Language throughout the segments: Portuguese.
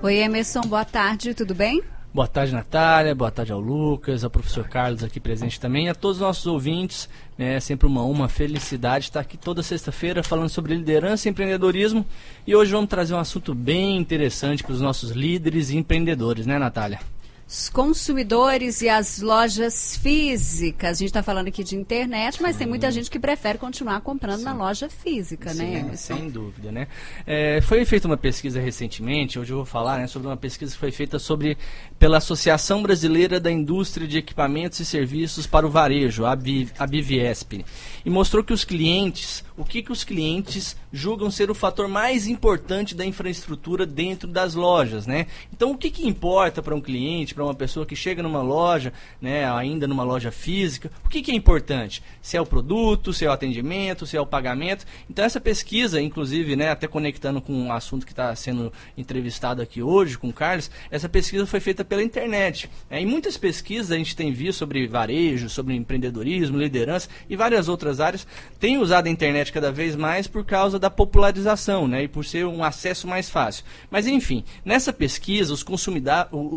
Oi, Emerson, boa tarde, tudo bem? Boa tarde, Natália. Boa tarde ao Lucas, ao professor Carlos aqui presente também, a todos os nossos ouvintes. Né, é sempre uma, uma felicidade estar aqui toda sexta-feira falando sobre liderança e empreendedorismo. E hoje vamos trazer um assunto bem interessante para os nossos líderes e empreendedores, né, Natália? Os consumidores e as lojas físicas. A gente está falando aqui de internet, mas Sim. tem muita gente que prefere continuar comprando Sim. na loja física, Sim, né? Sem dúvida, né? É, foi feita uma pesquisa recentemente, hoje eu vou falar né, sobre uma pesquisa que foi feita sobre pela Associação Brasileira da Indústria de Equipamentos e Serviços para o Varejo, a, Biviesp, e mostrou que os clientes, o que, que os clientes julgam ser o fator mais importante da infraestrutura dentro das lojas, né? Então, o que, que importa para um cliente, para uma pessoa que chega numa loja, né, ainda numa loja física, o que, que é importante? Se é o produto, se é o atendimento, se é o pagamento. Então, essa pesquisa, inclusive, né, até conectando com o um assunto que está sendo entrevistado aqui hoje, com o Carlos, essa pesquisa foi feita pela internet. É, em muitas pesquisas a gente tem visto sobre varejo, sobre empreendedorismo, liderança e várias outras áreas, tem usado a internet cada vez mais por causa causa da popularização, né, e por ser um acesso mais fácil. Mas enfim, nessa pesquisa os,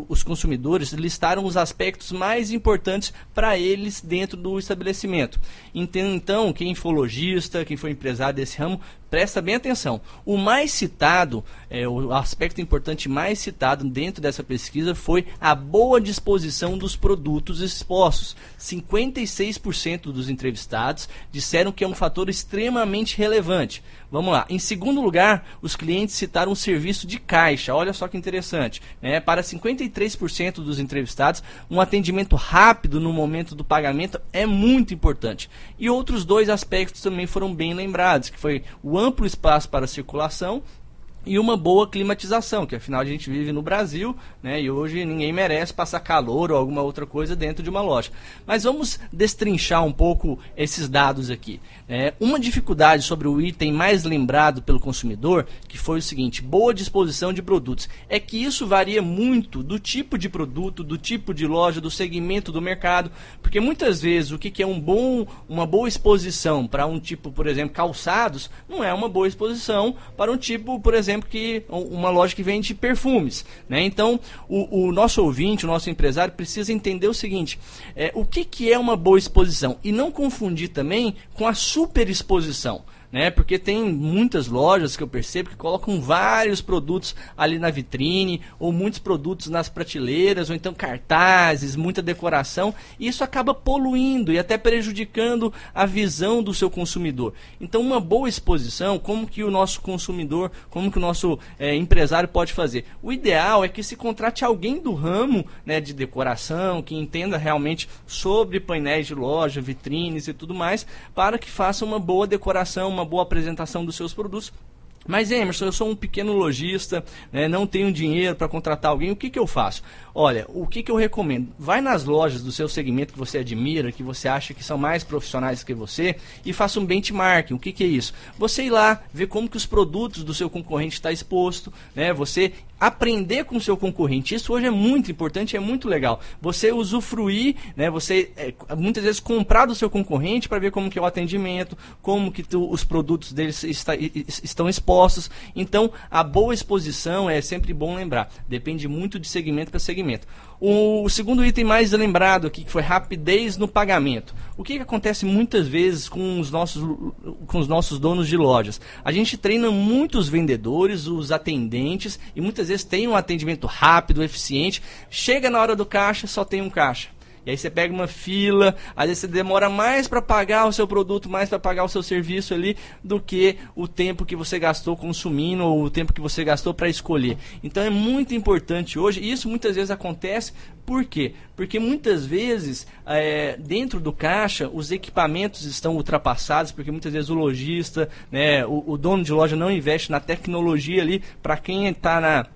os consumidores listaram os aspectos mais importantes para eles dentro do estabelecimento. Então, quem for lojista, quem for empresário desse ramo, presta bem atenção. O mais citado, é, o aspecto importante mais citado dentro dessa pesquisa foi a boa disposição dos produtos expostos. 56% dos entrevistados disseram que é um fator extremamente relevante. Vamos lá. Em segundo lugar, os clientes citaram o serviço de caixa. Olha só que interessante. Né? Para 53% dos entrevistados, um atendimento rápido no momento do pagamento é muito importante. E outros dois aspectos também foram bem lembrados, que foi o amplo espaço para circulação e uma boa climatização, que afinal a gente vive no Brasil, né? E hoje ninguém merece passar calor ou alguma outra coisa dentro de uma loja. Mas vamos destrinchar um pouco esses dados aqui. É, uma dificuldade sobre o item mais lembrado pelo consumidor, que foi o seguinte: boa disposição de produtos, é que isso varia muito do tipo de produto, do tipo de loja, do segmento do mercado, porque muitas vezes o que, que é um bom, uma boa exposição para um tipo, por exemplo, calçados, não é uma boa exposição para um tipo, por exemplo exemplo, que uma loja que vende perfumes. Né? Então, o, o nosso ouvinte, o nosso empresário, precisa entender o seguinte: é, o que, que é uma boa exposição? E não confundir também com a superexposição né? Porque tem muitas lojas que eu percebo que colocam vários produtos ali na vitrine, ou muitos produtos nas prateleiras, ou então cartazes, muita decoração, e isso acaba poluindo e até prejudicando a visão do seu consumidor. Então, uma boa exposição, como que o nosso consumidor, como que o nosso é, empresário pode fazer? O ideal é que se contrate alguém do ramo né, de decoração, que entenda realmente sobre painéis de loja, vitrines e tudo mais, para que faça uma boa decoração, uma uma boa apresentação dos seus produtos. Mas Emerson, eu sou um pequeno lojista, né, não tenho dinheiro para contratar alguém, o que, que eu faço? Olha, o que, que eu recomendo? Vai nas lojas do seu segmento que você admira, que você acha que são mais profissionais que você e faça um benchmarking. O que, que é isso? Você ir lá, ver como que os produtos do seu concorrente está exposto, né? Você aprender com o seu concorrente. Isso hoje é muito importante, é muito legal. Você usufruir, né? Você é, muitas vezes comprar do seu concorrente para ver como que é o atendimento, como que tu, os produtos deles está, estão expostos. Então, a boa exposição é sempre bom lembrar. Depende muito de segmento para segmento segmento. O, segundo item mais lembrado aqui, que foi rapidez no pagamento. O que, que acontece muitas vezes com os, nossos, com os nossos donos de lojas? A gente treina muitos vendedores, os atendentes, e muitas vezes tem um atendimento rápido, eficiente. Chega na hora do caixa, só tem um caixa. E aí você pega uma fila, às vezes você demora mais para pagar o seu produto, mais para pagar o seu serviço ali, do que o tempo que você gastou consumindo ou o tempo que você gastou para escolher. Então é muito importante hoje, e isso muitas vezes acontece, por quê? Porque muitas vezes, é, dentro do caixa, os equipamentos estão ultrapassados, porque muitas vezes o lojista, né, o, o dono de loja não investe na tecnologia ali, para quem está na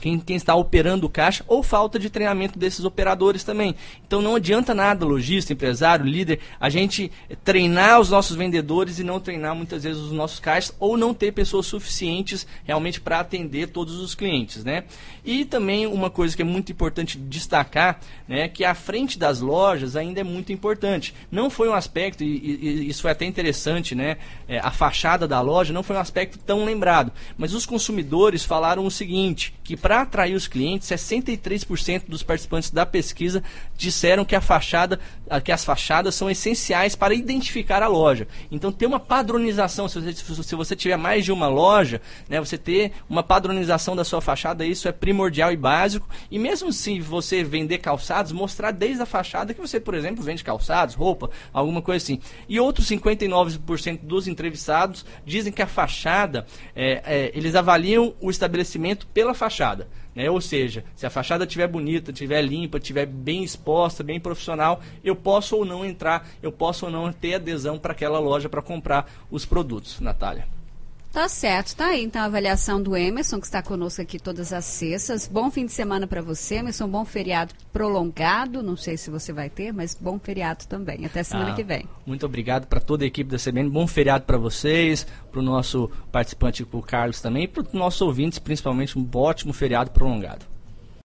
quem, quem, está operando o caixa ou falta de treinamento desses operadores também. Então não adianta nada, lojista, empresário, líder, a gente treinar os nossos vendedores e não treinar muitas vezes os nossos caixas ou não ter pessoas suficientes realmente para atender todos os clientes, né? E também uma coisa que é muito importante destacar, né, que a frente das lojas ainda é muito importante. Não foi um aspecto e, e isso foi até interessante, né? É, a fachada da loja não foi um aspecto tão lembrado, mas os consumidores falaram o seguinte, que para atrair os clientes, 63% dos participantes da pesquisa disseram que a fachada, que as fachadas são essenciais para identificar a loja. Então ter uma padronização, se você, se você tiver mais de uma loja, né, você ter uma padronização da sua fachada, isso é primordial e básico. E mesmo se você vender calçados, mostrar desde a fachada que você, por exemplo, vende calçados, roupa, alguma coisa assim. E outros 59% dos entrevistados dizem que a fachada, é, é, eles avaliam o estabelecimento pela fachada. Né? Ou seja, se a fachada estiver bonita, estiver limpa, estiver bem exposta, bem profissional, eu posso ou não entrar, eu posso ou não ter adesão para aquela loja para comprar os produtos, Natália. Tá certo, tá aí então a avaliação do Emerson, que está conosco aqui todas as sextas. Bom fim de semana para você, Emerson. Bom feriado prolongado. Não sei se você vai ter, mas bom feriado também. Até semana ah, que vem. Muito obrigado para toda a equipe da CBN. Bom feriado para vocês, para o nosso participante, o Carlos também, e para os nossos ouvintes, principalmente um ótimo feriado prolongado.